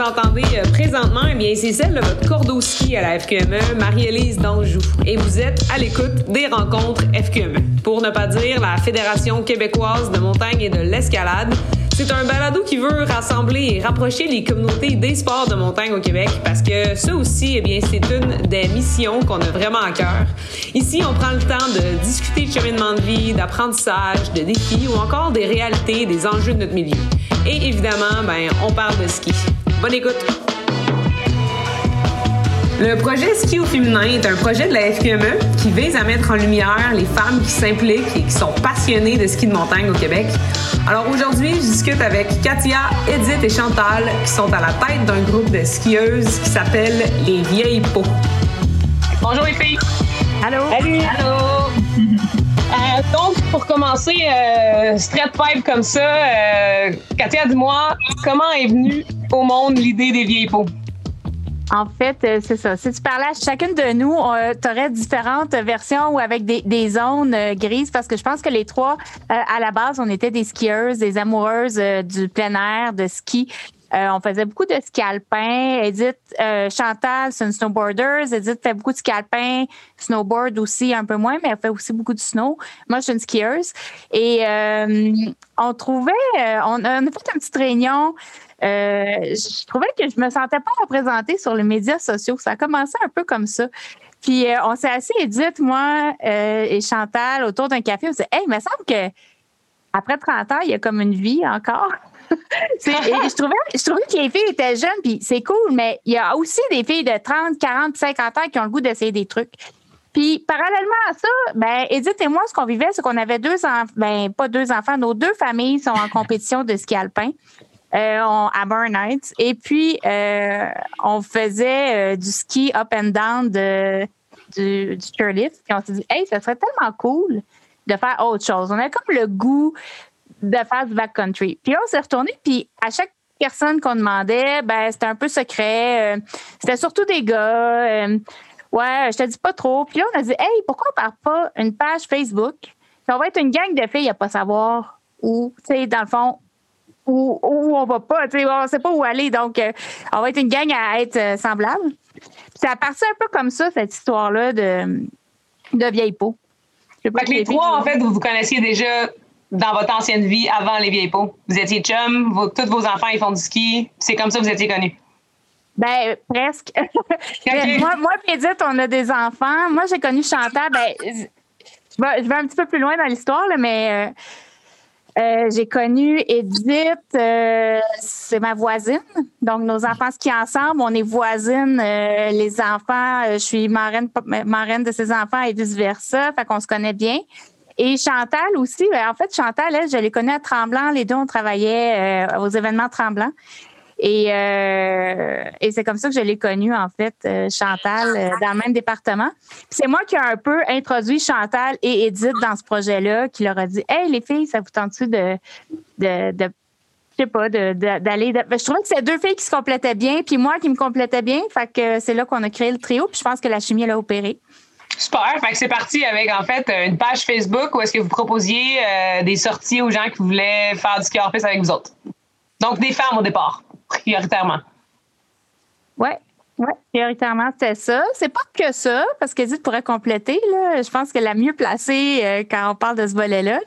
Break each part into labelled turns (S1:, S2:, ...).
S1: vous entendez euh, présentement, eh bien, c'est celle de votre Cordoski à la FQME, Marie-Élise d'Anjou. Et vous êtes à l'écoute des rencontres FQME. Pour ne pas dire la Fédération québécoise de montagne et de l'escalade. C'est un balado qui veut rassembler et rapprocher les communautés des sports de montagne au Québec parce que ça aussi, eh bien, c'est une des missions qu'on a vraiment à cœur. Ici, on prend le temps de discuter de cheminement de vie, d'apprentissage, de défis ou encore des réalités, des enjeux de notre milieu. Et évidemment, ben, on parle de ski. Bonne écoute! Le projet Ski au féminin est un projet de la FQME qui vise à mettre en lumière les femmes qui s'impliquent et qui sont passionnées de ski de montagne au Québec. Alors aujourd'hui, je discute avec Katia, Edith et Chantal qui sont à la tête d'un groupe de skieuses qui s'appelle les Vieilles Peaux. Bonjour les filles!
S2: Allô?
S1: Salut! Allô! Donc, pour commencer, euh, straight pipe comme ça, euh, Katia, dis-moi, comment est venue au monde l'idée des vieilles peaux?
S2: En fait, euh, c'est ça. Si tu parlais à chacune de nous, tu aurais différentes versions ou avec des, des zones grises parce que je pense que les trois, à la base, on était des skieuses, des amoureuses du plein air, de ski. On faisait beaucoup de ski alpin. Edith, Chantal, c'est une snowboarder. Edith fait beaucoup de ski alpin, snowboard aussi un peu moins, mais elle fait aussi beaucoup de snow. Moi, je suis une skieuse. Et on trouvait, on, on, a fait une petite réunion euh, je trouvais que je me sentais pas représentée sur les médias sociaux. Ça a commencé un peu comme ça. Puis euh, on s'est assis, Edith, moi euh, et Chantal, autour d'un café. On s'est dit, hey, il me semble que après 30 ans, il y a comme une vie encore. je, trouvais, je trouvais que les filles étaient jeunes, puis c'est cool, mais il y a aussi des filles de 30, 40, 50 ans qui ont le goût d'essayer des trucs. Puis, parallèlement à ça, ben, Edith et moi, ce qu'on vivait, c'est qu'on avait deux enfants, ben, pas deux enfants, nos deux familles sont en compétition de ski alpin. Euh, à Burn Heights. Et puis, euh, on faisait euh, du ski up and down de, du, du chairlift. Puis on s'est dit, hey, ça serait tellement cool de faire autre chose. On a comme le goût de faire du backcountry. Puis on s'est retourné, puis à chaque personne qu'on demandait, ben c'était un peu secret. c'était surtout des gars. ouais, je te dis pas trop. Puis là, on a dit, hey, pourquoi on part pas une page Facebook? Puis on va être une gang de filles à pas savoir où, tu sais, dans le fond, où, où on va pas, tu sais, on sait pas où aller. Donc, euh, on va être une gang à être euh, semblable. Ça a parti un peu comme ça, cette histoire-là de, de vieille peau.
S1: Fait que les trois, en fait, vous vous connaissiez déjà dans votre ancienne vie avant les vieilles peaux. Vous étiez chum, tous vos enfants, ils font du ski. C'est comme ça que vous étiez connus.
S2: Ben, presque. moi, moi Edith, on a des enfants. Moi, j'ai connu Chantal. Ben, je vais, je vais, un petit peu plus loin dans l'histoire, mais euh, euh, j'ai connu Edith, euh, c'est ma voisine. Donc, nos enfants skient ensemble. On est voisines. Les enfants, je suis marraine, marraine de ses enfants et vice-versa. Fait qu'on se connaît bien. Et Chantal aussi. Ben, en fait, Chantal, je l'ai connue à Tremblant. Les deux, on travaillait aux événements Tremblant. Et, euh, et c'est comme ça que je l'ai connue, en fait, euh, Chantal, euh, dans le même département. c'est moi qui ai un peu introduit Chantal et Edith dans ce projet-là, qui leur a dit Hey, les filles, ça vous tente-tu de, de, de je sais pas, d'aller. Je trouvais que c'est deux filles qui se complétaient bien, puis moi qui me complétais bien. Fait que c'est là qu'on a créé le trio, puis je pense que la chimie, elle a opéré.
S1: Super. Fait que c'est parti avec, en fait, une page Facebook où est-ce que vous proposiez des sorties aux gens qui voulaient faire du ski avec vous autres. Donc, des femmes au départ prioritairement.
S2: Oui, ouais, prioritairement, c'était ça. C'est pas que ça, parce qu'Edith pourrait compléter. Là. Je pense qu'elle est la mieux placée euh, quand on parle de ce volet-là.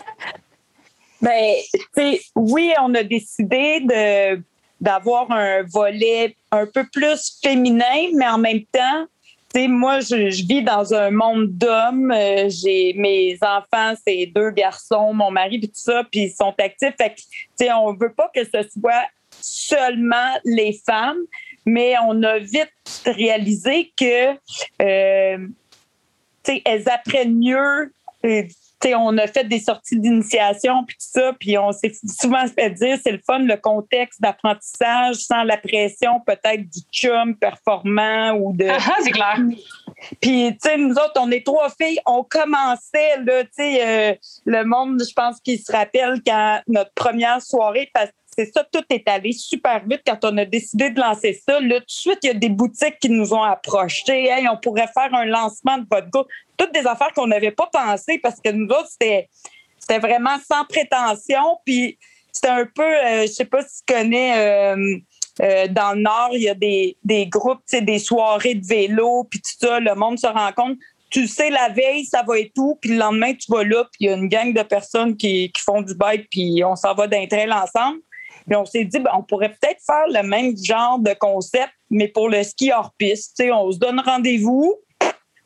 S3: Bien, oui, on a décidé de d'avoir un volet un peu plus féminin, mais en même temps, moi, je, vis dans un monde d'hommes. Euh, j'ai mes enfants, c'est deux garçons, mon mari, puis tout ça, puis ils sont actifs. Fait que, on veut pas que ce soit seulement les femmes, mais on a vite réalisé que euh, elles apprennent mieux. On a fait des sorties d'initiation puis tout ça, puis on s'est souvent fait dire c'est le fun, le contexte d'apprentissage sans la pression peut-être du chum performant ou de.
S1: Ah, ah, c'est clair.
S3: Puis, tu sais, nous autres, on est trois filles, on commençait, là, tu sais, euh, le monde, je pense qu'il se rappelle quand notre première soirée, parce c'est ça, tout est allé super vite quand on a décidé de lancer ça. Là, tout de suite, il y a des boutiques qui nous ont approchés. On pourrait faire un lancement de votre. Toutes des affaires qu'on n'avait pas pensé parce que nous autres, c'était, vraiment sans prétention. Puis c'était un peu, euh, je sais pas si tu connais euh, Euh, dans le Nord, il y a des, groupes, des soirées de vélo, puis tout ça, le monde se rencontre. Tu sais, la veille, ça va et tout, puis le lendemain, tu vas là, puis il y a une gang de personnes qui, qui font du bike, puis on s'en va d'un trail ensemble. Puis on s'est dit, ben, on pourrait peut-être faire le même genre de concept, mais pour le ski hors piste. on se donne rendez-vous,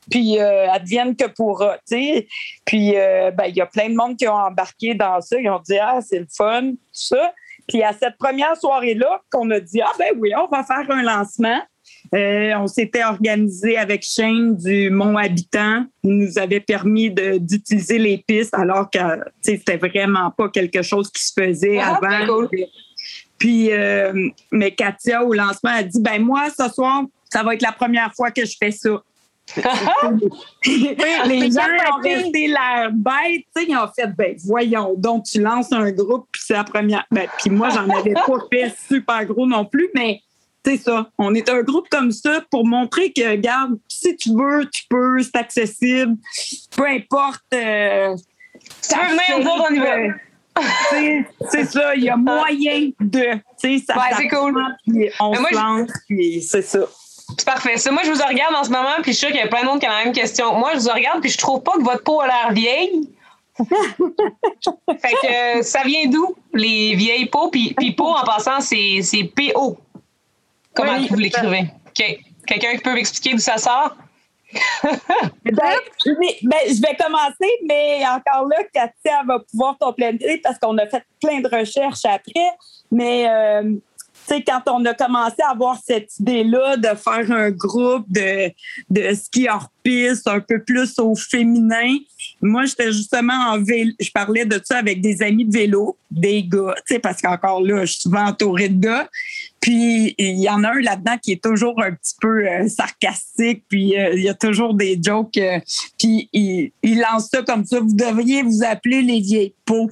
S3: puis euh, advienne que pourra. sais. Puis euh, ben, il y a plein de monde qui ont embarqué dans ça. Ils ont dit, ah, c'est le fun, tout ça. Puis à cette première soirée-là, qu'on a dit, ah ben oui, on va faire un lancement. Euh, on s'était organisé avec Shane du Mont Habitant. Il nous avait permis d'utiliser les pistes alors que c'était vraiment pas quelque chose qui se faisait ah, avant. Puis, euh, mais Katia, au lancement, a dit ben moi, ce soir, ça va être la première fois que je fais ça. les gens ont resté l'air bête, ils ont fait, ben voyons, donc tu lances un groupe, puis c'est la première. Ben, puis moi, j'en avais pas fait super gros non plus, mais c'est ça. On est un groupe comme ça pour montrer que, regarde, si tu veux, tu peux, c'est accessible, peu importe. Euh,
S1: ça venir,
S3: c'est ça, il y a moyen de. Ça
S1: ouais, c'est cool.
S3: on se lance, puis c'est ça.
S1: C'est parfait. Ça, moi, je vous regarde en ce moment, puis je suis sûr qu'il y a plein de monde qui a la même question. Moi, je vous regarde, puis je trouve pas que votre peau a l'air vieille. fait que ça vient d'où, les vieilles peaux? Puis, puis peau, en passant, c'est, c'est PO. Comment vous l'écrivez? OK. Quelqu'un qui peut m'expliquer d'où ça sort?
S3: Ben, ben, je vais commencer, mais encore là, Katia va pouvoir compléter parce qu'on a fait plein de recherches après. Mais euh, quand on a commencé à avoir cette idée-là de faire un groupe de, de ski hors piste, un peu plus au féminin, moi, j'étais justement en vélo. Je parlais de ça avec des amis de vélo, des gars, parce qu'encore là, je suis souvent entourée de gars. Puis il y en a un là-dedans qui est toujours un petit peu euh, sarcastique, puis euh, il y a toujours des jokes. Euh, puis il, lance ça comme ça. Vous devriez vous appeler les vieilles peaux.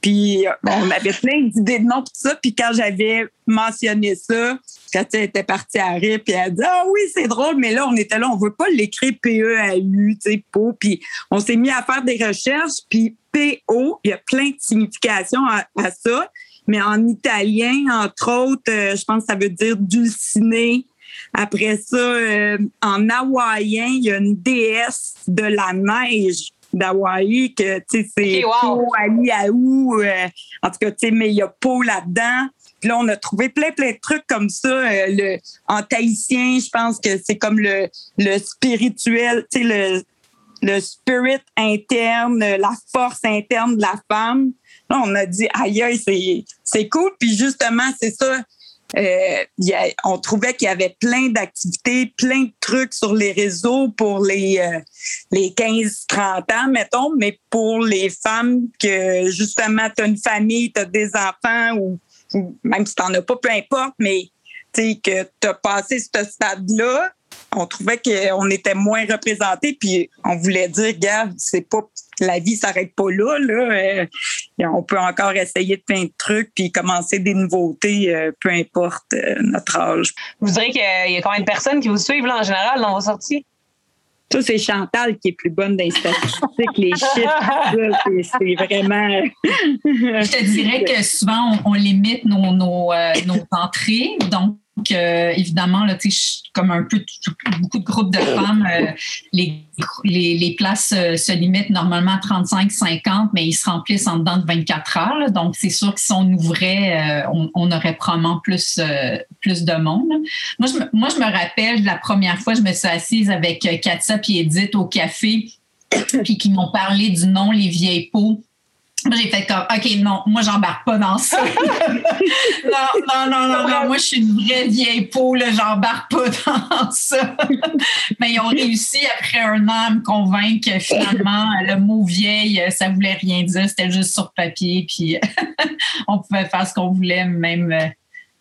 S3: Puis on avait plein d'idées de noms tout ça. Puis quand j'avais mentionné ça, Katia était partie à rire, puis elle a dit Ah oui, c'est drôle, mais là, on était là, on veut pas l'écrire P-E-A-U, tu sais, peau. Puis on s'est mis à faire des recherches, puis P-O, il y a plein de significations à ça mais en italien, entre autres, euh, je pense que ça veut dire dulciné. Après ça, euh, en hawaïen, il y a une déesse de la neige d'Hawaï que tu sais c'est Aou euh, en tout cas tu sais mais il y a Po là-dedans. Puis là on a trouvé plein plein de trucs comme ça le en tahitien je pense que c'est comme le le spirituel tu sais le le spirit interne la force interne de la femme on a dit, aïe, aïe, c'est cool. Puis justement, c'est ça. Euh, on trouvait qu'il y avait plein d'activités, plein de trucs sur les réseaux pour les, euh, les 15-30 ans, mettons, mais pour les femmes que justement, tu as une famille, tu as des enfants ou, même si tu n'en as pas, peu importe, mais que tu as passé ce stade-là, on trouvait qu'on était moins représentés, puis on voulait dire, gars, c'est pas la vie s'arrête pas là. là. Euh, on peut encore essayer de plein de trucs puis commencer des nouveautés, euh, peu importe euh, notre âge.
S1: Vous direz qu'il y a combien de personnes qui vous suivent en général dans vos sorties?
S3: Ça, c'est Chantal qui est plus bonne dans les statistiques, les chiffres. C'est vraiment.
S4: Je te dirais que souvent, on, limite nos, nos, nos entrées. Donc, donc, euh, évidemment, là, comme un peu beaucoup de groupes de femmes, euh, les, les, places euh, se limitent normalement à 35-50, mais ils se remplissent en dedans de 24 heures. donc, c'est sûr que si on ouvrait, on, aurait probablement plus, plus de monde. Moi je, me, moi, je me rappelle la première fois, je me suis assise avec Katia et Edith au café, puis qui m'ont parlé du nom Les Vieilles Peaux j'ai fait comme, OK, non, moi, j'embarque pas dans ça. non, non, non, non, moi, je suis une vraie vieille peau, là, j'embarque pas dans ça. Mais ils ont réussi, après un an, à me convaincre que finalement, le mot vieille, ça voulait rien dire, c'était juste sur papier, puis on pouvait faire ce qu'on voulait, même euh,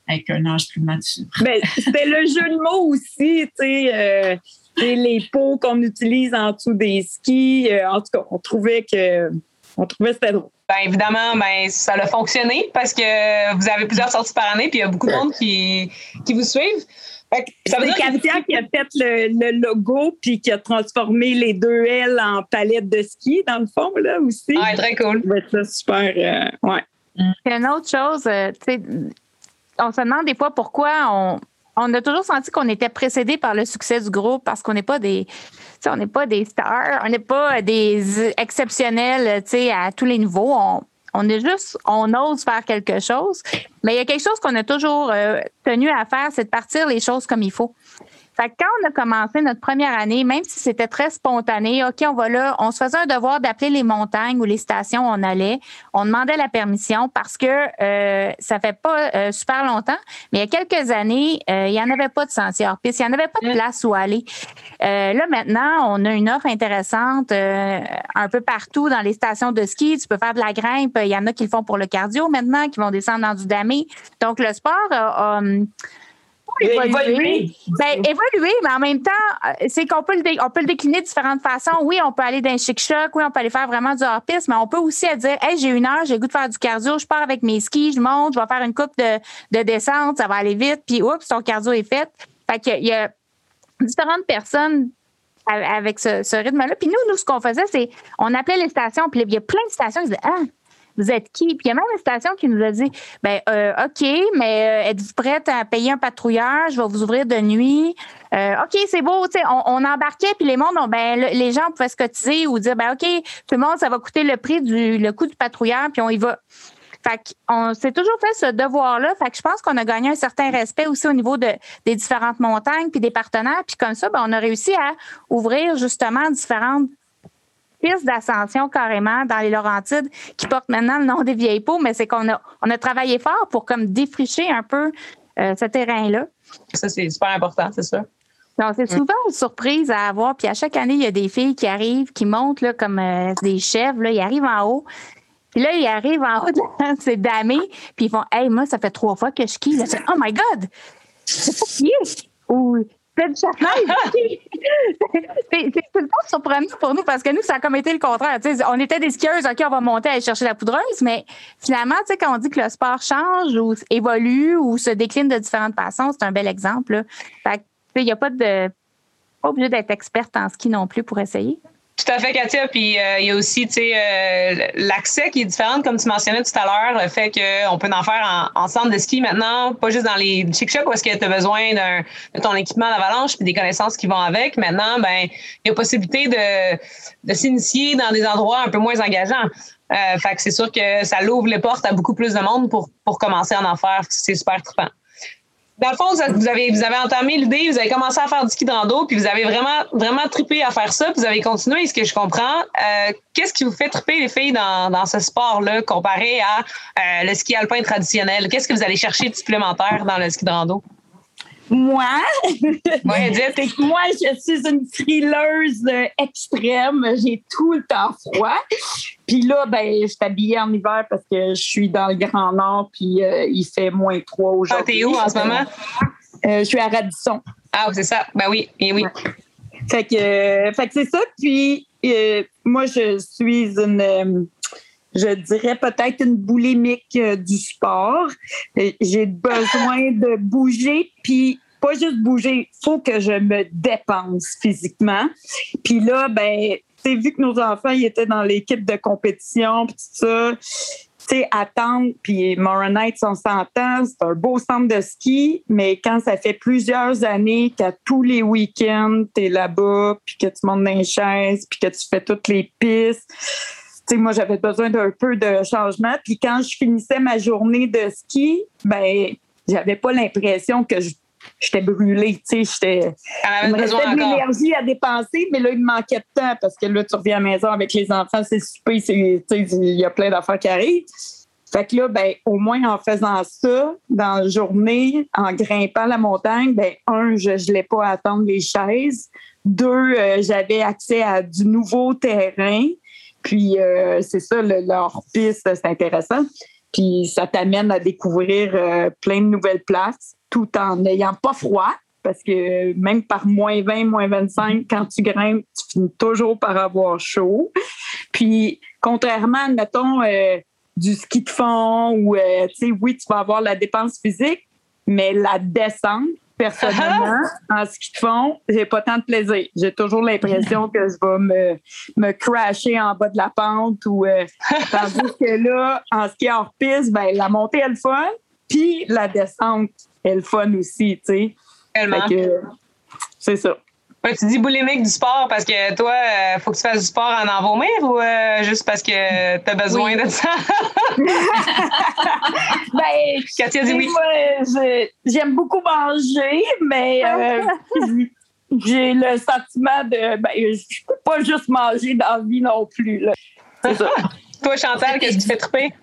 S4: avec un âge plus mature.
S3: Mais c'était le jeu de mots aussi, tu sais. Euh, les peaux qu'on utilise en dessous des skis. Euh, en tout cas, on trouvait que on trouvait que c'était drôle.
S1: Ben, évidemment, ben, ça a fonctionné parce que vous avez plusieurs sorties par année, puis il y a beaucoup de monde qui, qui vous suivent.
S3: Ça veut dire Katia qui a fait le, logo puis qui a transformé les deux L en palette de ski, dans le fond, là aussi.
S1: Ouais, très cool.
S3: C'est super. Euh, ouais.
S2: Une autre chose, euh, tu sais, on se demande des fois pourquoi on, on a toujours senti qu'on était précédé par le succès du groupe parce qu'on n'est pas des on n'est pas des stars, on n'est pas des exceptionnels à tous les niveaux. On, on est juste, on ose faire quelque chose. Mais il y a quelque chose qu'on a toujours euh, tenu à faire, c'est de partir les choses comme il faut. Fait que quand on a commencé notre première année, même si c'était très spontané, OK, on va là, on se faisait un devoir d'appeler les montagnes ou les stations où on allait. On demandait la permission parce que euh, ça fait pas euh, super longtemps, mais il y a quelques années, euh, il n'y en avait pas de sentier hors piste, il n'y en avait pas de place où aller. là, maintenant, on a une offre intéressante un peu partout dans les stations de ski. Tu peux faire de la grimpe. Il y en a qui le font pour le cardio maintenant, qui vont descendre dans du damé. Donc, le sport a
S3: évoluer.
S2: Ben, évoluer, mais en même temps, euh, c'est qu'on peut, le, on peut le décliner de différentes façons. Oui, on peut aller d'un chic-choc, oui, on peut aller faire vraiment du hors-piste, mais on peut aussi dire, hey, j'ai une heure, j'ai le goût de faire du cardio, je pars avec mes skis, je monte, je vais faire une coupe de, de descente, ça va aller vite, puis oups, ton cardio est fait. Fait qu'il y a différentes personnes avec ce, rythme-là. Puis nous, nous, ce qu'on faisait, c'est on appelait les stations, puis il y a plein de stations qui disaient Ah, vous êtes qui? Puis il y a même une station qui nous a dit, ben euh, OK, mais euh, êtes-vous prête à payer un patrouilleur? Je vais vous ouvrir de nuit. Euh, OK, c'est beau. On, on embarquait, puis les mondes, ben, les gens pouvaient se cotiser ou dire, ben OK, tout le monde, ça va coûter le prix du le coût du patrouilleur, puis on y va. Fait qu'on s'est toujours fait ce devoir-là. Fait que je pense qu'on a gagné un certain respect aussi au niveau de, des différentes montagnes puis des partenaires. Puis comme ça, ben, on a réussi à ouvrir justement différentes piste d'ascension carrément dans les Laurentides qui porte maintenant le nom des vieilles peaux, mais c'est qu'on a, on a travaillé fort pour comme défricher un peu euh, ce terrain-là.
S1: Ça, c'est super important, c'est ça.
S2: Donc, c'est souvent une surprise à avoir. Puis à chaque année, il y a des filles qui arrivent, qui montent là, comme euh, des chèvres. Là, ils arrivent en haut. Puis là, ils arrivent en haut de c'est damé. Puis ils font Hey, moi, ça fait trois fois que je skie. Là, oh my God! C'est pas qui Ou c'est tout le temps surprenant pour nous parce que nous, ça a comme été le contraire. on était des skieuses, OK, on va monter à aller chercher la poudreuse, mais finalement, quand on dit que le sport change ou évolue ou se décline de différentes façons, c'est un bel exemple. il n'y a pas de. Pas obligé d'être experte en ski non plus pour essayer.
S1: Tout à fait, Katia. Puis euh, il y a aussi euh, l'accès qui est différent, comme tu mentionnais tout à l'heure, le fait qu'on peut en faire en, centre de ski maintenant, pas juste dans les chic-chocs où est-ce que tu as besoin de ton équipement d'avalanche puis des connaissances qui vont avec. Maintenant, ben il y a possibilité de, de s'initier dans des endroits un peu moins engageants. Euh, fait que c'est sûr que ça l'ouvre les portes à beaucoup plus de monde pour, pour commencer à en faire. C'est super trippant dans le fond, vous avez, vous avez entamé l'idée, vous avez commencé à faire du ski de rando, puis vous avez vraiment, vraiment trippé à faire ça, puis vous avez continué, ce que je comprends. Euh, qu'est-ce qui vous fait tripper les filles dans, ce sport-là comparé à euh, le ski alpin traditionnel? Qu'est-ce que vous allez chercher de supplémentaire dans le ski de rando?
S3: Moi, moi, je suis une frileuse extrême. J'ai tout le temps froid. Puis là, ben, je suis habillée en hiver parce que je suis dans le Grand Nord, puis euh, il fait moins 3 aujourd'hui.
S1: Ah, t'es où en ce moment?
S3: Euh, je suis à Radisson.
S1: Ah, c'est ça. Ben oui, et oui.
S3: Fait que, euh, fait que c'est ça. Puis moi, je suis une je dirais peut-être une boulimique du sport. J'ai besoin de bouger, puis pas juste bouger, faut que je me dépense physiquement. Puis là, ben, tu vu que nos enfants ils étaient dans l'équipe de compétition, puis tout ça, tu attendre, puis Moronite, on s'entend, c'est un beau centre de ski, mais quand ça fait plusieurs années qu'à tous les week-ends, tu es là-bas, puis que tu montes dans les chaises, puis que tu fais toutes les pistes, sais, moi, j'avais besoin d'un peu de changement. Puis quand je finissais ma journée de ski, ben, j'avais pas l'impression que je j'étais brûlée, tu sais, j'étais. Il me restait de l'énergie à dépenser, mais là, il me manquait de temps parce que là, tu reviens à la maison avec les enfants, c'est super, il y a plein d'affaires qui arrivent. Fait que là, ben, au moins en faisant ça, dans la journée, en grimpant la montagne, ben, un, je ne l'ai pas à attendre les chaises. Deux, euh, j'avais accès à du nouveau terrain. Puis, euh, c'est ça, le, leur piste, c'est intéressant. Puis, ça t'amène à découvrir euh, plein de nouvelles places tout en n'ayant pas froid, parce que même par moins 20, moins 25, quand tu grimpes, tu finis toujours par avoir chaud. Puis, contrairement, mettons, euh, du ski de fond, ou, euh, tu sais, oui, tu vas avoir la dépense physique, mais la descente, personnellement, en ski de fond, j'ai pas tant de plaisir. J'ai toujours l'impression que je vais me, me crasher en bas de la pente ou euh, tandis que là, en ski hors piste, ben la montée est le fun, puis la descente est le fun aussi, tu sais. C'est ça.
S1: Ouais, tu dis boulimique du sport parce que toi, euh, faut que tu fasses du sport en en vomir ou euh, juste parce que tu as besoin
S2: Oui.
S1: de ça?
S3: Ben,
S1: Katia dit oui.
S3: j'aime beaucoup manger, mais euh, j'ai le sentiment de. Ben, je peux pas juste manger dans la vie non plus. Là. C'est ça.
S1: Toi, Chantal, qu'est-ce qui te fait triper?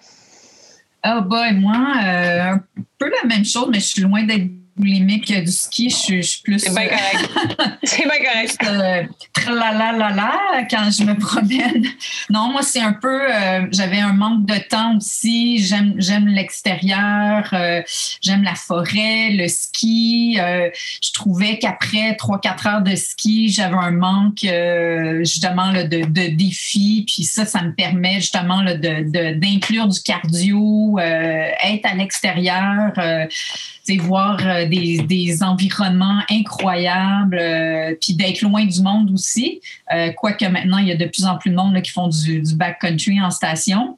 S4: Ah, bah, et moi, euh, peu la même chose, mais je suis loin d'être boulimique du ski. Je suis, je suis plus.
S1: C'est bien
S4: euh,
S1: correct. C'est bien correct.
S4: euh, tralalala quand je me promène. Non, moi, c'est un peu. euh, J'avais un manque de temps aussi. J'aime j'aime l'extérieur, euh, j'aime la forêt, le ski. je trouvais qu'après 3-4 heures de ski, j'avais un manque justement là, de, de défis. Puis ça, ça me permet justement là, de- de- d'inclure du cardio, être à l'extérieur. Euh, tu sais, voir euh, des, des environnements incroyables, euh, puis d'être loin du monde aussi. Euh, quoique maintenant, il y a de plus en plus de monde là, qui font du, du backcountry en station.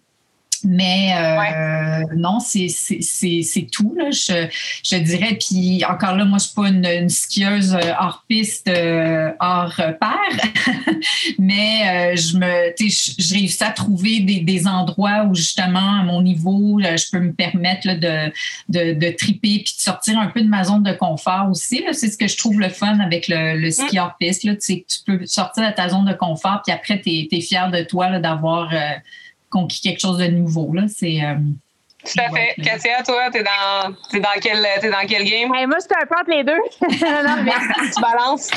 S4: Mais euh, non, c'est c'est- c'est- c'est tout, là, je, je dirais. Puis encore là, moi, je suis pas une, une skieuse euh, hors piste, euh, hors euh, pair. Mais euh, je me, tu sais, je, je réussis à trouver des, des endroits où justement, à mon niveau, là, je peux me permettre là, de, de, de triper puis de sortir un peu de ma zone de confort aussi. C'est ce que je trouve le fun avec le, le ski hors piste. Là, tu sais, que tu peux sortir de ta zone de confort puis après, tu es, fier de toi là, d'avoir euh, conquis quelque chose de nouveau. Là. C'est, euh,
S1: Tout à fait.
S4: Ouais.
S1: Katia, toi, t'es dans, t'es dans, quel, t'es dans quel game?
S2: Hey, moi, je suis un peu entre les deux. non, mais
S1: Tu balances?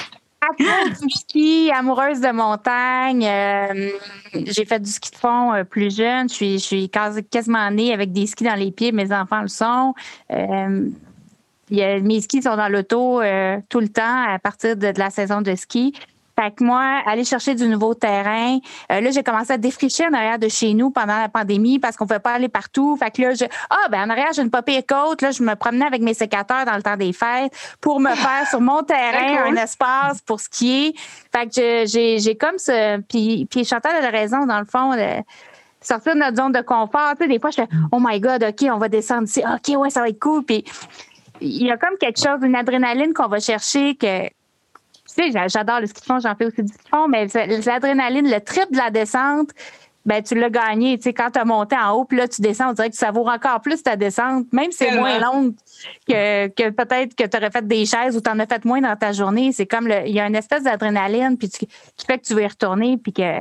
S2: Amour du ski, amoureuse de montagne. euh, j'ai fait du ski de fond euh, plus jeune. Je suis, je suis quasi- quasiment née avec des skis dans les pieds. Mes enfants le sont. Euh, il y a- mes skis sont dans l'auto euh, tout le temps à partir de, de la saison de ski. Fait que moi, aller chercher du nouveau terrain. euh, là, j'ai commencé à défricher en arrière de chez nous pendant la pandémie parce qu'on ne pouvait pas aller partout. Fait que là, je, ah, ben, en arrière, j'ai une papier côte. Là, je me promenais avec mes sécateurs dans le temps des fêtes pour me faire sur mon terrain un espace pour skier. Fait que j'ai, j'ai comme ce, puis, puis Chantal a raison, dans le fond, sortir de notre zone de confort. Tu sais, des fois, je fais, oh my God, OK, on va descendre ici. OK, ouais, ça va être cool. Puis il y a comme quelque chose, une adrénaline qu'on va chercher que, tu sais, j'a- j'adore le ski de fond, j'en fais aussi du ski de fond, mais l'adrénaline, le trip de la descente, ben tu l'as gagné. Tu sais, quand tu as monté en haut, puis là, tu descends, on dirait que tu savoures encore plus ta descente, même si c'est moins longue que, que peut-être que tu aurais fait des chaises ou tu en as fait moins dans ta journée. C'est comme, le- il y a une espèce d'adrénaline puis tu- qui fait que tu veux y retourner, puis que.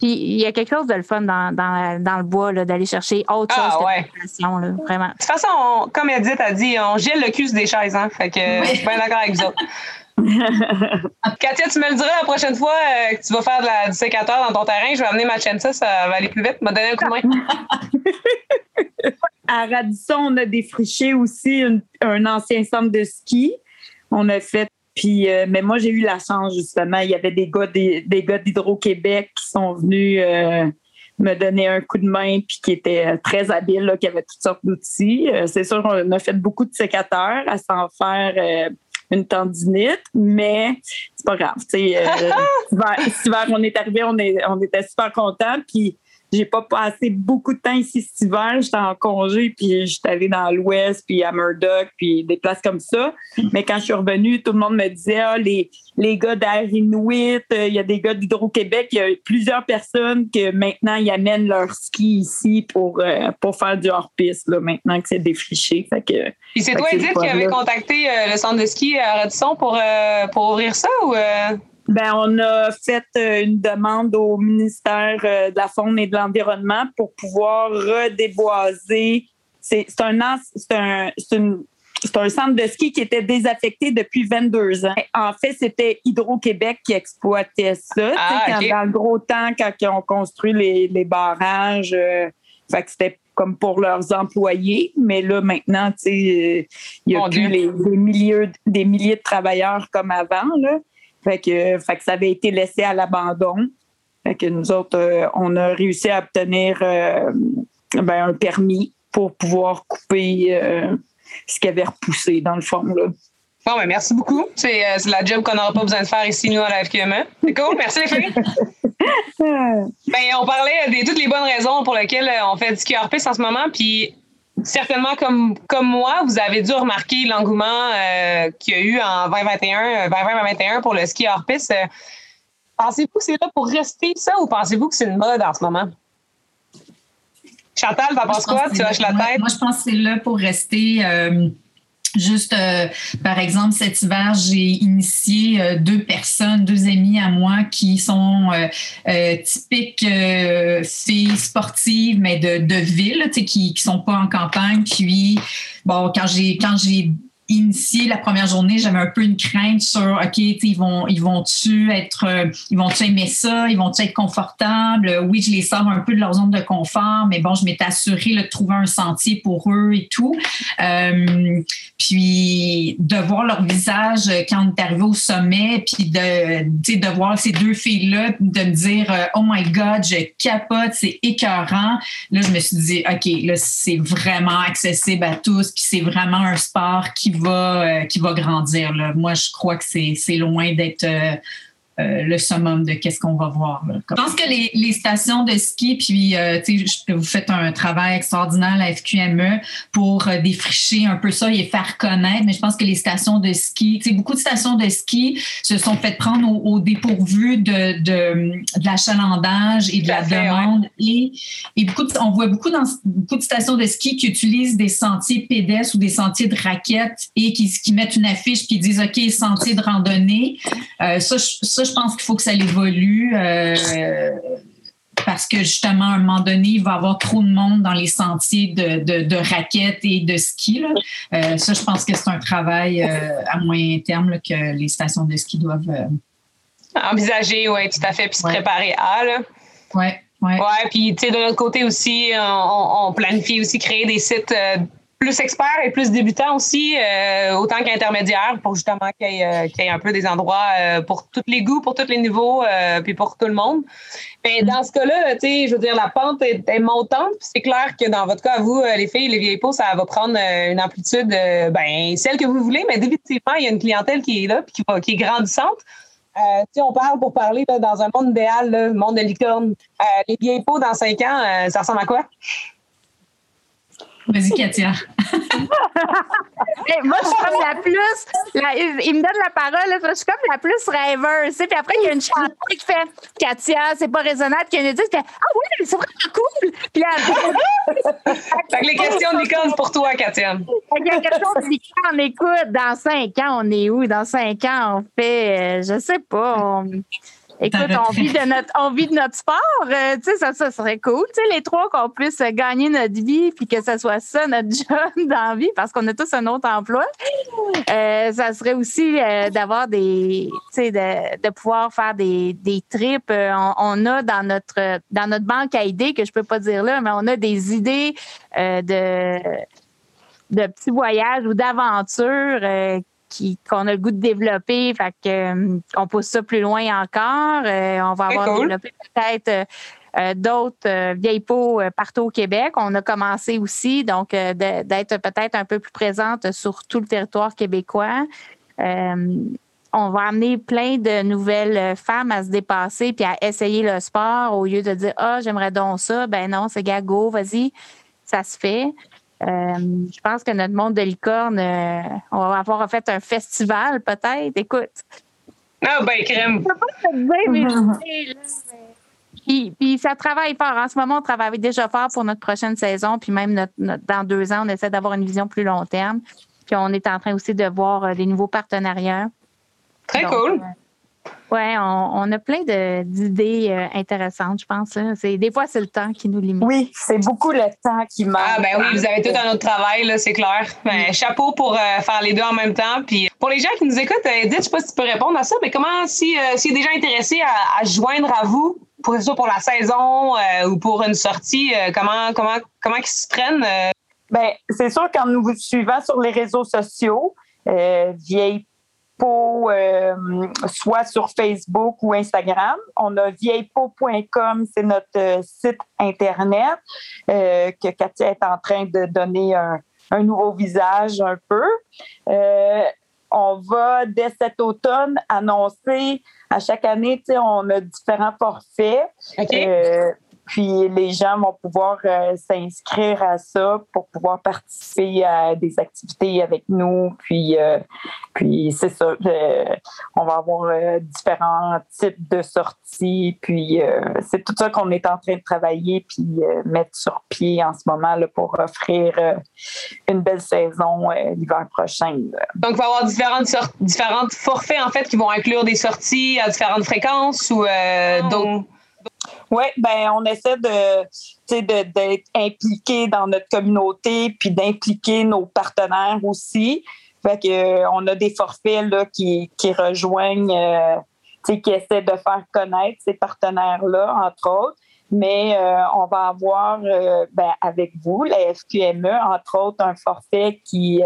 S2: Puis il y a quelque chose de le fun dans, dans, dans le bois, d'aller chercher autre
S1: Ah,
S2: chose que
S1: ouais.
S2: la là, vraiment.
S1: De toute façon, on- comme Edith a dit, on gèle le cul sur des chaises, hein. Fait que
S4: Oui.
S1: je suis bien d'accord avec vous autres. Katia, tu me le diras la prochaine fois euh, que tu vas faire de la, du sécateur dans ton terrain. Je vais amener ma Chensa, ça va aller plus vite. M'a donné un coup de main.
S3: À Radisson, on a défriché aussi une- un ancien centre de ski. On a fait. Puis, euh, mais moi, j'ai eu la chance, justement. Il y avait des gars, des, des gars d'Hydro-Québec qui sont venus euh, me donner un coup de main, puis qui étaient très habiles, là, qui avaient toutes sortes d'outils. C'est sûr, on a fait beaucoup de sécateurs à s'en faire une tendinite, mais c'est pas grave. tu sais, euh, cet hiver- cet hiver, on est arrivé, on, est, on était super contents, puis j'ai pas passé beaucoup de temps ici cet hiver. J'étais en congé, puis j'étais allée dans l'Ouest, puis à Murdoch, puis des places comme ça. Mais quand je suis revenue, tout le monde me disait ah, les, les gars d'Air Inuit, euh, il y a des gars d'Hydro-Québec, il y a plusieurs personnes que maintenant ils amènent leur ski ici pour, euh, pour faire du hors-piste, là, maintenant que c'est défriché. Fait que,
S1: Puis c'est toi, Edith, qui avait contacté euh, le centre de ski à Radisson pour, pour ouvrir ça ou.
S3: Ben, on a fait euh, une demande au ministère euh, de la Faune et de l'Environnement pour pouvoir redéboiser. C'est un, un, c'est une- c'est un centre de ski qui était désaffecté depuis 22 ans. En fait, c'était Hydro-Québec qui exploitait ça.
S1: Ah,
S3: quand-. Dans le gros temps, quand ils ont construit les, les barrages, euh, c'était comme pour leurs employés. Mais là, maintenant, euh, il y a
S1: Mon
S3: plus les, des, milliers, des milliers de travailleurs comme avant. Là. Fait que, fait que ça avait été laissé à l'abandon. Fait que nous autres, euh, on a réussi à obtenir euh, ben, un permis pour pouvoir couper euh, ce qui avait repoussé, dans le fond. Là.
S1: Bon, ben, merci beaucoup. C'est la job qu'on n'aura pas besoin de faire ici, nous, à la FQME. C'est cool. Merci, les filles. Ben, on parlait de toutes les bonnes raisons pour lesquelles on fait du piste en ce moment. Puis, certainement comme, comme moi, vous avez dû remarquer l'engouement euh, qu'il y a eu en 2021, 2021 pour le ski hors piste. Pensez-vous que c'est là pour rester ça ou pensez-vous que c'est une mode en ce moment? Chantal, t'en penses quoi? Tu hoches la tête?
S4: Moi, je pense que c'est là pour rester. Euh, juste, euh, par exemple, cet hiver, j'ai initié euh, deux personnes, deux amis à moi qui sont typiques filles sportives, mais de, de ville, qui ne sont pas en campagne. Puis, bon, quand j'ai initié la première journée, j'avais un peu une crainte sur OK, ils vont ils vont-tu être euh, ils vont-tu aimer ça, ils vont-tu être confortables? Oui, je les sors un peu de leur zone de confort, mais bon, je m'étais assurée de trouver un sentier pour eux et tout. Euh, puis de voir leur visage quand on est arrivé au sommet, puis de de voir ces deux filles là, de me dire euh, oh my god, je capote, c'est écœurant. Là, je me suis dit OK, là c'est vraiment accessible à tous, puis c'est vraiment un sport qui va, euh, qui va grandir. Moi, je crois que c'est loin d'être euh, euh, le summum de qu'est-ce qu'on va voir. Je pense que les, les, stations de ski, puis euh, vous faites un travail extraordinaire à la FQME pour euh, défricher un peu ça et faire connaître, mais je pense que les stations de ski, beaucoup de stations de ski se sont faites prendre au, dépourvu de, de, de l'achalandage et de la demande. Et, et beaucoup on voit beaucoup dans beaucoup de stations de ski qui utilisent des sentiers pédestres ou des sentiers de raquettes et qui, qui mettent une affiche qui disent OK, sentier de randonnée. ça, ça je pense qu'il faut que ça évolue. Euh, parce que justement, à un moment donné, il va y avoir trop de monde dans les sentiers de, raquettes et de ski. Euh, ça, je pense que c'est un travail euh, à moyen terme que les stations de ski doivent
S1: envisager, oui, tout à fait, puis se préparer à.
S4: Oui.
S1: Ouais. ouais, puis tu sais, de l'autre côté aussi, on, planifie aussi créer des sites plus experts et plus débutants aussi, euh, autant qu'intermédiaires, pour justement qu'il y, ait un peu des endroits euh, pour tous les goûts, pour tous les niveaux, euh, puis pour tout le monde. Mais dans ce cas-là, je veux dire, la pente est, montante. C'est clair que dans votre cas, vous, les filles, les vieilles peaux, ça va prendre une amplitude, ben, celle que vous voulez, mais définitivement, il y a une clientèle qui est là, puis qui, est grandissante. Euh, on parle pour parler dans un monde idéal, le monde de licorne. les vieilles peaux dans cinq ans, ça ressemble à quoi?
S4: Vas-y, Katia.
S2: moi, je suis comme la plus. il me donne la parole, je suis comme la plus rêveuse. Puis après, il y a une chanson qui fait Katia, c'est pas raisonnable. Qui dit Ah oui, mais c'est vraiment cool. Puis
S1: là, fait que les questions de licorne pour toi, Katia.
S2: Il y a question de licorne. Écoute, dans cinq ans, on est où? Dans cinq ans, on fait, euh, je sais pas, on, Écoute, on vit de notre, on vit de notre sport. Euh, tu sais, ça, ça serait cool. Tu sais, les trois qu'on puisse gagner notre vie puis que ce soit ça notre job dans la vie parce qu'on a tous un autre emploi. Euh, ça serait aussi euh, d'avoir des, tu sais, de, de, pouvoir faire des, des trips. On, a dans notre, dans notre banque à idées que je peux pas dire là, mais on a des idées de, de petits voyages ou d'aventures qu'on a le goût de développer. Fait que, euh, on pousse ça plus loin encore. Euh, on va avoir développé peut-être euh, d'autres vieilles peaux partout au Québec. On a commencé aussi, donc, d'être peut-être un peu plus présente sur tout le territoire québécois. on va amener plein de nouvelles femmes à se dépasser puis à essayer le sport au lieu de dire Ah, j'aimerais donc ça. Ben non, c'est gago, vas-y, ça se fait. Euh, je pense que notre monde de licorne, euh, on va avoir fait un festival peut-être. Écoute.
S1: Ah, ben, crème. Je peux pas te
S2: dire, mais puis, ça travaille fort. En ce moment, on travaille déjà fort pour notre prochaine saison. Puis même dans deux ans, on essaie d'avoir une vision plus long terme. Puis on est en train aussi de voir euh, des nouveaux partenariats.
S1: Très cool.
S2: Oui, on, a plein d'idées euh, intéressantes, je pense. C'est, des fois, c'est le temps qui nous limite.
S3: Oui, c'est beaucoup le temps qui manque.
S1: Ah, ben oui, vous avez tout un autre travail, là, c'est clair. Ben, chapeau pour euh, faire les deux en même temps. Puis pour les gens qui nous écoutent, Edith, euh, je sais pas si tu peux répondre à ça, mais comment, si, si est déjà intéressé à, se joindre à vous, pour, pour la saison ou pour une sortie, comment, comment, comment ils se prennent?
S3: Ben, c'est sûr qu'en nous suivant sur les réseaux sociaux, vieille euh, soit sur Facebook ou Instagram. On a vieillepeau.com, c'est notre euh, site Internet euh, que Katia est en train de donner un, nouveau visage un peu. on va, dès cet automne, annoncer à chaque année, on a différents forfaits. Puis les gens vont pouvoir euh, s'inscrire à ça pour pouvoir participer à des activités avec nous. Puis, euh, puis c'est ça. on va avoir différents types de sorties. Puis c'est tout ça qu'on est en train de travailler puis mettre sur pied en ce moment là, pour offrir une belle saison l'hiver prochain.
S1: Donc, il va y avoir différentes, différentes forfaits en fait qui vont inclure des sorties à différentes fréquences ou d'autres
S3: oui, ben on essaie de d'être impliqué dans notre communauté puis d'impliquer nos partenaires aussi. Fait que, euh, on a des forfaits là, qui, qui rejoignent, euh, qui essaient de faire connaître ces partenaires-là, entre autres. Mais euh, on va avoir ben, avec vous, la FQME, entre autres, un forfait qui,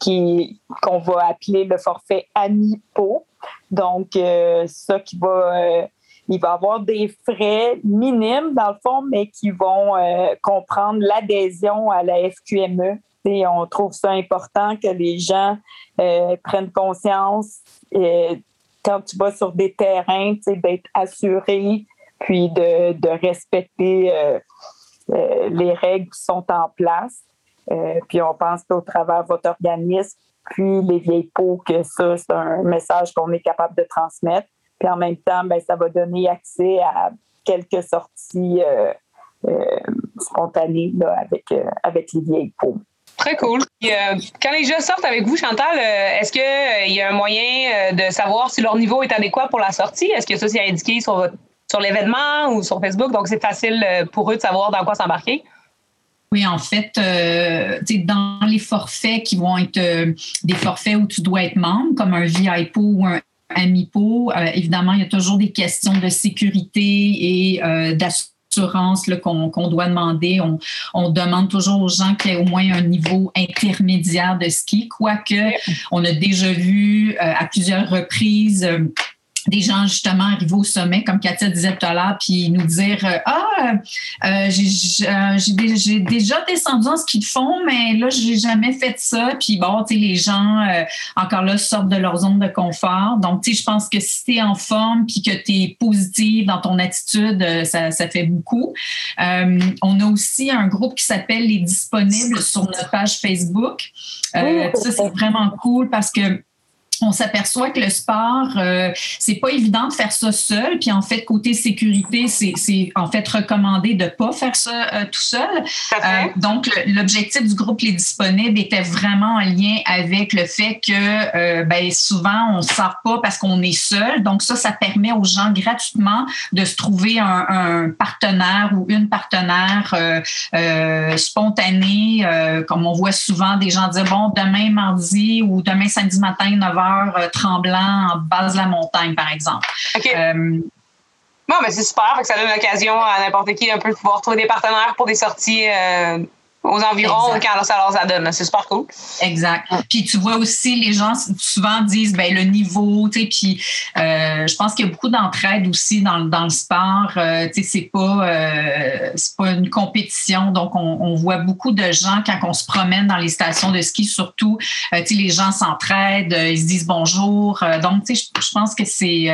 S3: qui qu'on va appeler le forfait AMIPO. Donc, ça qui va il va avoir des frais minimes, dans le fond, mais qui vont euh, comprendre l'adhésion à la FQME. Et on trouve ça important que les gens euh, prennent conscience euh, quand tu vas sur des terrains, d'être assuré, puis de, de respecter les règles qui sont en place. puis on pense qu'au travers de votre organisme, puis les vieilles pots, que ça, c'est un message qu'on est capable de transmettre. Puis en même temps, ben, ça va donner accès à quelques sorties euh, euh, spontanées avec, euh, avec les vieilles peaux.
S1: Très cool. quand les gens sortent avec vous, Chantal, est-ce qu'il y a un moyen de savoir si leur niveau est adéquat pour la sortie? Est-ce que ça c'est indiqué sur, sur l'événement ou sur Facebook? Donc, c'est facile pour eux de savoir dans quoi s'embarquer?
S4: Oui, en fait, dans les forfaits qui vont être des forfaits où tu dois être membre, comme un VIPO ou un Amipo, euh, évidemment, il y a toujours des questions de sécurité et euh, d'assurance qu'on doit demander. On, demande toujours aux gens qu'il y ait au moins un niveau intermédiaire de ski, quoique on a déjà vu euh, à plusieurs reprises des gens justement arrivés au sommet, comme Katia disait tout à l'heure, puis nous dire euh, Ah, euh, j'ai déjà descendu en ski de fond, mais là, j'ai jamais fait ça. Puis bon, tu sais, les gens, euh, encore là, sortent de leur zone de confort. Donc, tu sais, je pense que si tu es en forme puis que tu es positive dans ton attitude, ça, ça fait beaucoup. on a aussi un groupe qui s'appelle Les Disponibles sur notre page Facebook. ça, c'est vraiment cool parce que on s'aperçoit que le sport, euh, c'est pas évident de faire ça seul. Puis en fait, côté sécurité, c'est en fait recommandé de pas faire ça euh, tout seul. Euh, donc, l'objectif du groupe Les Disponibles était vraiment en lien avec le fait que ben, souvent, on ne sort pas parce qu'on est seul. Donc, ça, ça permet aux gens gratuitement de se trouver un, un partenaire ou une partenaire spontanée, comme on voit souvent des gens dire, bon, demain mardi ou demain samedi matin, 9h, euh, tremblant en base de la montagne, par exemple.
S1: OK. Euh, bon, mais c'est super, ça donne l'occasion à n'importe qui un peu de pouvoir trouver des partenaires pour des sorties euh, aux environs quand ça leur adonne. C'est super cool.
S4: Exact. Puis tu vois aussi, les gens souvent disent ben, le niveau, tu sais, puis euh, je pense qu'il y a beaucoup d'entraide aussi dans, dans le sport. Euh, tu sais, c'est pas, euh, c'est pas une compétition. Donc, on, on, voit beaucoup de gens quand on se promène dans les stations de ski, surtout, tu sais, les gens s'entraident, ils se disent bonjour. donc, tu sais, je, pense que c'est,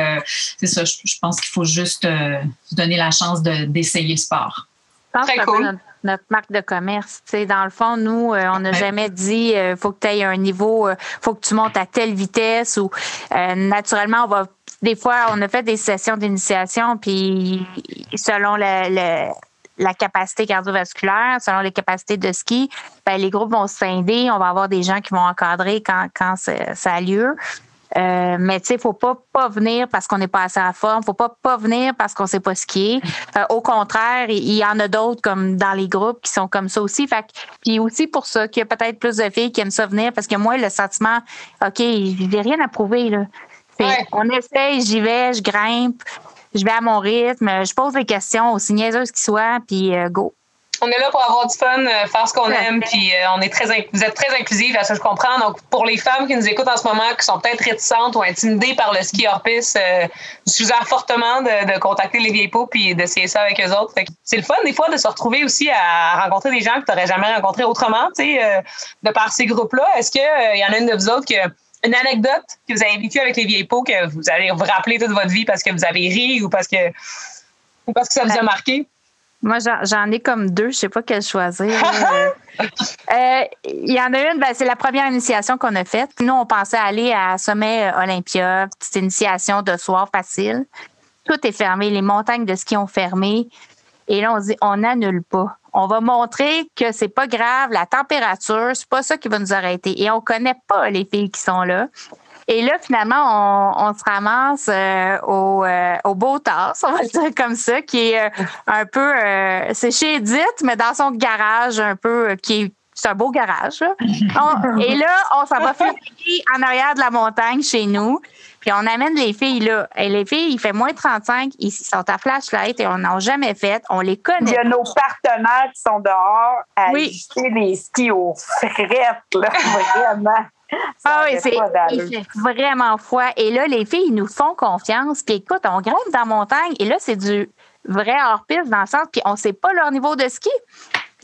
S4: c'est ça. Je, pense qu'il faut juste se donner la chance de, d'essayer le sport.
S2: Très cool notre marque de commerce. dans le fond, nous, euh, on n'a jamais dit euh, faut que tu aies un niveau, euh, faut que tu montes à telle vitesse ou naturellement, on va des fois, on a fait des sessions d'initiation, puis selon le, la capacité cardiovasculaire, selon les capacités de ski, ben, les groupes vont se scinder. On va avoir des gens qui vont encadrer quand, quand ça a lieu. Euh, mais tu sais, faut pas pas venir parce qu'on n'est pas assez en forme. Faut pas pas venir parce qu'on sait pas skier. Euh, au contraire, il y, en a d'autres comme dans les groupes qui sont comme ça aussi. Fait puis aussi pour ça qu'il y a peut-être plus de filles qui aiment ça venir parce que moi le sentiment, ok, j'ai rien à prouver là. On essaye, j'y vais, je grimpe, je vais à mon rythme, je pose des questions aussi niaiseuses qui soient, puis euh, go
S1: on est là pour avoir du fun, euh, faire ce qu'on aime, puis euh, on est très, vous êtes très inclusifs, à ce que je comprends. Donc, pour les femmes qui nous écoutent en ce moment, qui sont peut-être réticentes ou intimidées par le ski hors piste, euh, je suggère fortement de, contacter les vieilles peaux puis d'essayer ça avec eux autres. C'est le fun, des fois, de se retrouver aussi à rencontrer des gens que tu n'aurais jamais rencontrés autrement, tu sais, de par ces groupes-là. Est-ce qu'il y en a une de vous autres qui une anecdote que vous avez vécue avec les vieilles peaux que vous allez vous rappeler toute votre vie parce que vous avez ri ou parce que, ou parce que ça vous a marqué?
S2: Moi, j'en ai comme deux. Je sais pas quelle choisir. Euh, il y en a une, ben, c'est la première initiation qu'on a faite. Nous, on pensait aller à Sommet Olympia, petite initiation de soir facile. Tout est fermé. Les montagnes de ski ont fermé. Et là, on dit, on n'annule pas. On va montrer que c'est pas grave, la température, c'est pas ça qui va nous arrêter. Et on connaît pas les filles qui sont là. Et là, finalement, on, se ramasse euh, au, euh, au Beau Tasse, on va le dire comme ça, qui est euh, un peu, c'est chez Edith, mais dans son garage un peu, qui est c'est un beau garage. et là, on s'en va faire en arrière de la montagne chez nous. Puis on amène les filles là. Et les filles, il fait moins 35, ils sont à flashlight et on n'a jamais fait. On les connaît.
S3: Il y a nos partenaires qui sont dehors à oui. les skis aux frettes, là, vraiment
S2: ah oui, c'est, il fait vraiment froid. Et là, les filles, ils nous font confiance. Puis écoute, on grimpe dans la montagne et là, c'est du vrai hors-piste dans le sens, puis on ne sait pas leur niveau de ski.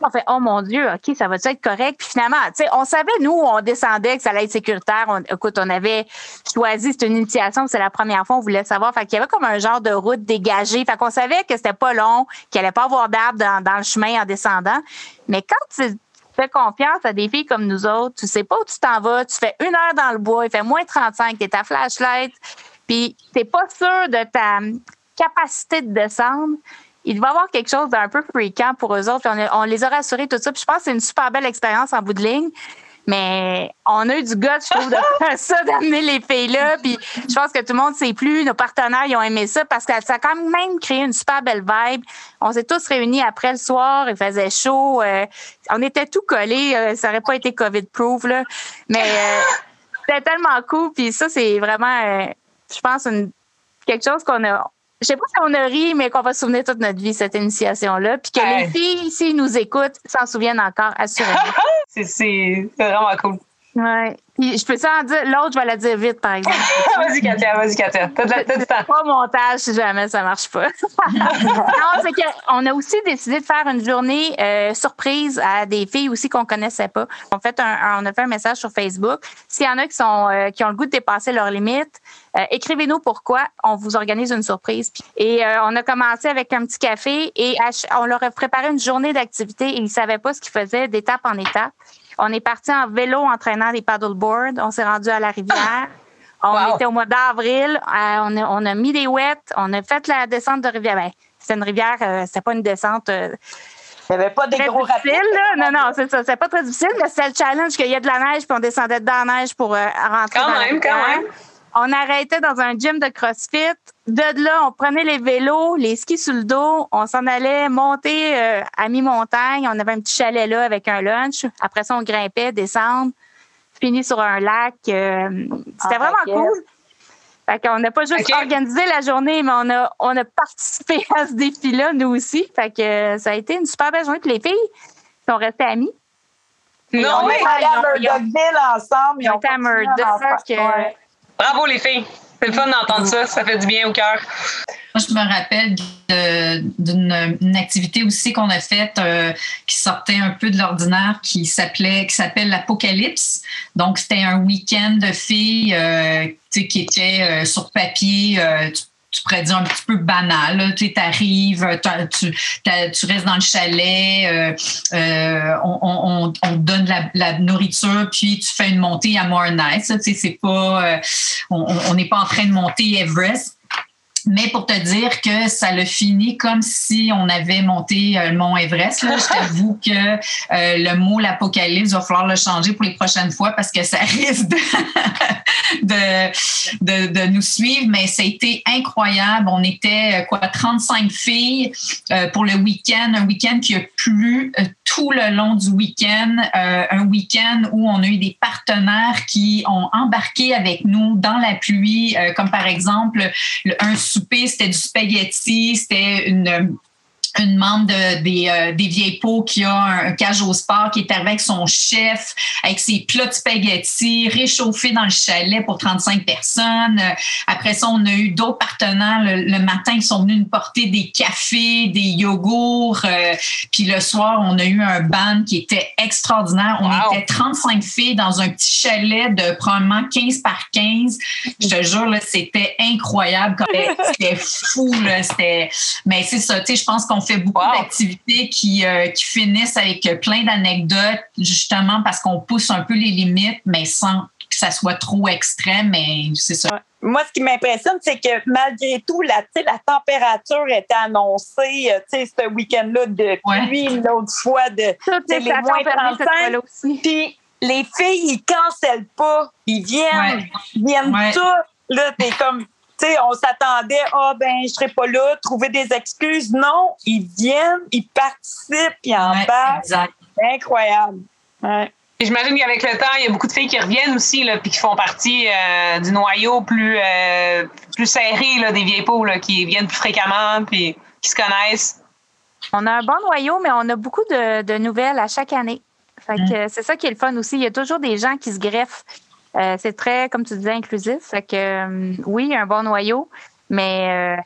S2: On fait, oh mon Dieu, OK, ça va être correct? Puis finalement, tu sais, on savait, nous, on descendait, que ça allait être sécuritaire. On, écoute, on avait choisi, c'est une initiation, c'est la première fois, on voulait savoir. Fait qu'il y avait comme un genre de route dégagée. Fait qu'on savait que c'était pas long, qu'il allait pas avoir d'arbres dans, dans, le chemin en descendant. Mais quand tu fais confiance à des filles comme nous autres. Tu sais pas où tu t'en vas. Tu fais une heure dans le bois, il fait moins 35, tu es ta flashlight, puis tu pas sûr de ta capacité de descendre. Il va y avoir quelque chose d'un peu fréquent pour eux autres. On, les a rassurés, tout ça. Puis je pense que c'est une super belle expérience en bout de ligne. Mais on a eu du goût, je trouve, de faire ça, d'amener les filles-là. Puis je pense que tout le monde sait plus. Nos partenaires, ils ont aimé ça parce que ça a quand même créé une super belle vibe. On s'est tous réunis après le soir. Il faisait chaud. Euh, on était tout collés. Euh, ça aurait pas été COVID-proof, là. Mais euh, c'était tellement cool. Puis ça, c'est vraiment, je pense, une, quelque chose qu'on a je sais pas si on a ri, mais qu'on va se souvenir toute notre vie, cette initiation-là. Puis que les filles, s'ils nous écoutent, s'en souviennent encore, assurément.
S5: c'est vraiment cool.
S2: Ouais. Puis je peux ça en dire, l'autre, je vais la dire vite, par exemple.
S5: vas-y, Katia, vas-y, Katia. T'as du temps.
S2: Pas montage si jamais ça marche pas. non, c'est qu'on a aussi décidé de faire une journée euh, surprise à des filles aussi qu'on connaissait pas. On, fait un, on a fait un message sur Facebook. S'il y en a qui, sont, euh, qui ont le goût de dépasser leurs limites, euh, écrivez-nous pourquoi. On vous organise une surprise. Et on a commencé avec un petit café et on leur a préparé une journée d'activité et ils ne savaient pas ce qu'ils faisaient d'étape en étape. On est parti en vélo entraînant des paddleboards. On s'est rendu à la rivière. On était au mois d'avril. Euh, on, a, on, a, mis des ouettes. On a fait la descente de rivière. Ben, c'est une rivière, euh, c'est pas une descente.
S3: Euh, il n'y avait pas des gros
S2: rapides. Non, non, c'est ça. C'est pas très difficile, mais c'est le challenge qu'il y a de la neige, puis on descendait dans la neige pour rentrer
S5: quand
S2: dans
S5: même, Quand même.
S2: On arrêtait dans un gym de CrossFit. De là, on prenait les vélos, les skis sur le dos. On s'en allait monter euh, à mi-montagne. On avait un petit chalet là avec un lunch. Après ça, on grimpait, descendre, fini sur un lac. Euh, c'était ah, vraiment cool. Fait qu'on n'a pas juste organisé la journée, mais on a, on a participé à ce défi-là, nous aussi. Fait que euh, ça a été une super belle journée. Puis les filles sont restées amies.
S3: non, on est allé à Murdochville ensemble.
S2: Ils ont été à Murdoch.
S5: Bravo les filles. C'est le fun d'entendre ça. Ça fait du bien au cœur.
S4: Moi, je me rappelle d'une activité aussi qu'on a faite euh, qui sortait un peu de l'ordinaire, qui s'appelait, qui s'appelle l'Apocalypse. Donc, c'était un week-end de filles euh, qui était euh, sur papier pourrais dire un petit peu banal. Tu arrives, tu, tu, restes dans le chalet, euh, euh, on, on, donne la, la, nourriture, puis tu fais une montée à More Nice. C'est pas, euh, on n'est pas en train de monter Everest. Mais pour te dire que ça le finit comme si on avait monté euh, le mont Everest. Là. Je t'avoue que euh, le mot l'apocalypse va falloir le changer pour les prochaines fois parce que ça risque de, de, de, nous suivre. Mais ça a été incroyable. On était euh, quoi 35 filles pour le week-end, un week-end qui a plu tout le long du week-end, un week-end où on a eu des partenaires qui ont embarqué avec nous dans la pluie, comme par exemple un c'était du spaghetti, c'était une une membre de, des, euh, des vieilles pots qui a un, cage au sport qui est arrivé avec son chef, avec ses plats de spaghetti réchauffés dans le chalet pour 35 personnes. Après ça, on a eu d'autres partenaires le, matin qui sont venus nous porter des cafés, des yogourts. Euh, puis le soir, on a eu un band qui était extraordinaire. On était 35 filles dans un petit chalet de probablement 15 par 15. Je te jure, c'était incroyable. C'était fou. Là, mais c'est ça, tu sais, je pense qu'on fait beaucoup d'activités qui, euh, qui finissent avec plein d'anecdotes, justement parce qu'on pousse un peu les limites, mais sans que ça soit trop extrême. Mais c'est ça.
S3: Moi, ce qui m'impressionne, c'est que malgré tout, la, la température était annoncée, euh, tu sais, ce week-end-là de pluie, l'autre fois de les moins 35. Puis les filles, ils cancellent pas. Ils viennent, ils viennent tous. Là, t'es comme, sais, on s'attendait, ah, oh, ben, je serai pas là, trouver des excuses. Non, ils viennent, ils participent, ils en bas. Incroyable. Ouais.
S1: J'imagine qu'avec le temps, il y a beaucoup de filles qui reviennent aussi, là, puis qui font partie euh, du noyau plus, euh, plus serré là, des vieilles peaux, là, qui viennent plus fréquemment, puis qui se connaissent.
S2: On a un bon noyau, mais on a beaucoup de, de nouvelles à chaque année. Fait que mm. c'est ça qui est le fun aussi. Il y a toujours des gens qui se greffent. Euh, c'est très, comme tu disais, inclusif. Fait que oui, un bon noyau, mais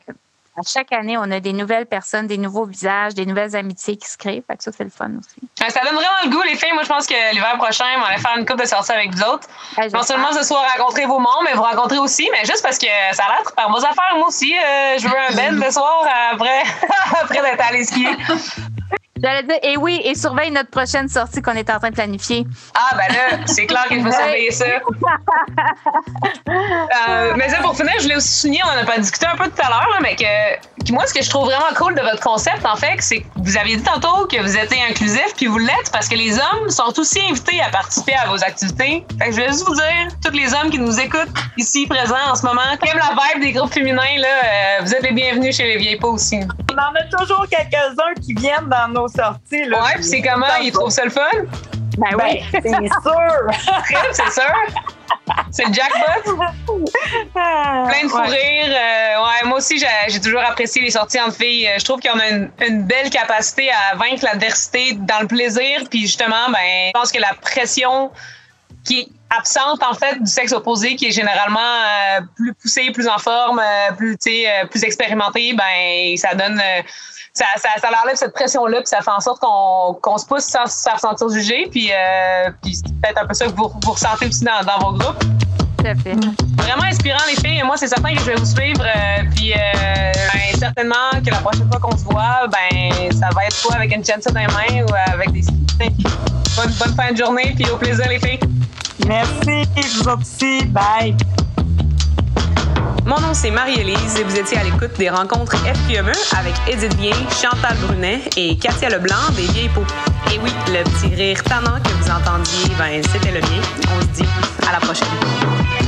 S2: à chaque année, on a des nouvelles personnes, des nouveaux visages, des nouvelles amitiés qui se créent. Fait que ça, c'est le fun aussi.
S1: Ça donne vraiment le goût, les filles. Moi, je pense que l'hiver prochain, on va faire une coupe de sorties avec vous autres. non seulement ce soir rencontrer vos membres, mais vous rencontrer aussi, mais juste parce que ça a l'air par vos affaires. Moi aussi, euh, je veux un bed le soir après, après d'être allé skier.
S2: J'allais dire, et oui, et surveille notre prochaine sortie qu'on est en train de planifier.
S1: Ah, ben là, c'est clair qu'il faut surveiller ça. euh, mais ça, pour finir, je voulais aussi souligner, on en a pas discuté un peu tout à l'heure, mais que, moi, ce que je trouve vraiment cool de votre concept, en fait, c'est que vous aviez dit tantôt que vous étiez inclusif, puis vous l'êtes parce que les hommes sont aussi invités à participer à vos activités. Fait que je voulais juste vous dire, tous les hommes qui nous écoutent ici, présents en ce moment, qui aiment la vibe des groupes féminins, là, euh, vous êtes les bienvenus chez les vieilles peaux aussi.
S3: On en a toujours quelques-uns qui viennent dans nos sorties. Là,
S1: ouais, puis c'est comment? Ils trouvent ça le fun?
S3: Ben oui, ben, c'est sûr.
S1: c'est sûr? C'est le jackpot? Plein de fou rire. Euh, ouais, moi aussi, j'ai toujours apprécié les sorties entre filles. Euh, je trouve qu'on a une, une, belle capacité à vaincre l'adversité dans le plaisir. Puis justement, ben, je pense que la pression qui est absente en fait du sexe opposé qui est généralement euh, plus poussé, plus en forme, euh, plus euh, plus expérimenté, ben ça donne ça, ça, ça enlève cette pression-là, puis ça fait en sorte qu'on qu'on se pousse sans se faire sentir jugé, puis, puis c'est peut-être un peu ça que vous, vous ressentez aussi dans, dans vos groupes.
S2: Fait.
S1: Vraiment inspirant les filles. Moi, c'est certain que je vais vous suivre. puis ben, certainement que la prochaine fois qu'on se voit, ben ça va être soit avec une chaîne dans les mains ou avec des bonne, bonne fin de journée, puis au plaisir les filles.
S3: Merci, vous aussi. Bye.
S6: Mon nom, c'est Marie-Élise et vous étiez à l'écoute des rencontres FQME avec Edith Bien, Chantal Brunet et Katia Leblanc des Vieilles Peaux. Et oui, le petit rire tannant que vous entendiez, ben, c'était le mien. On se dit à la prochaine.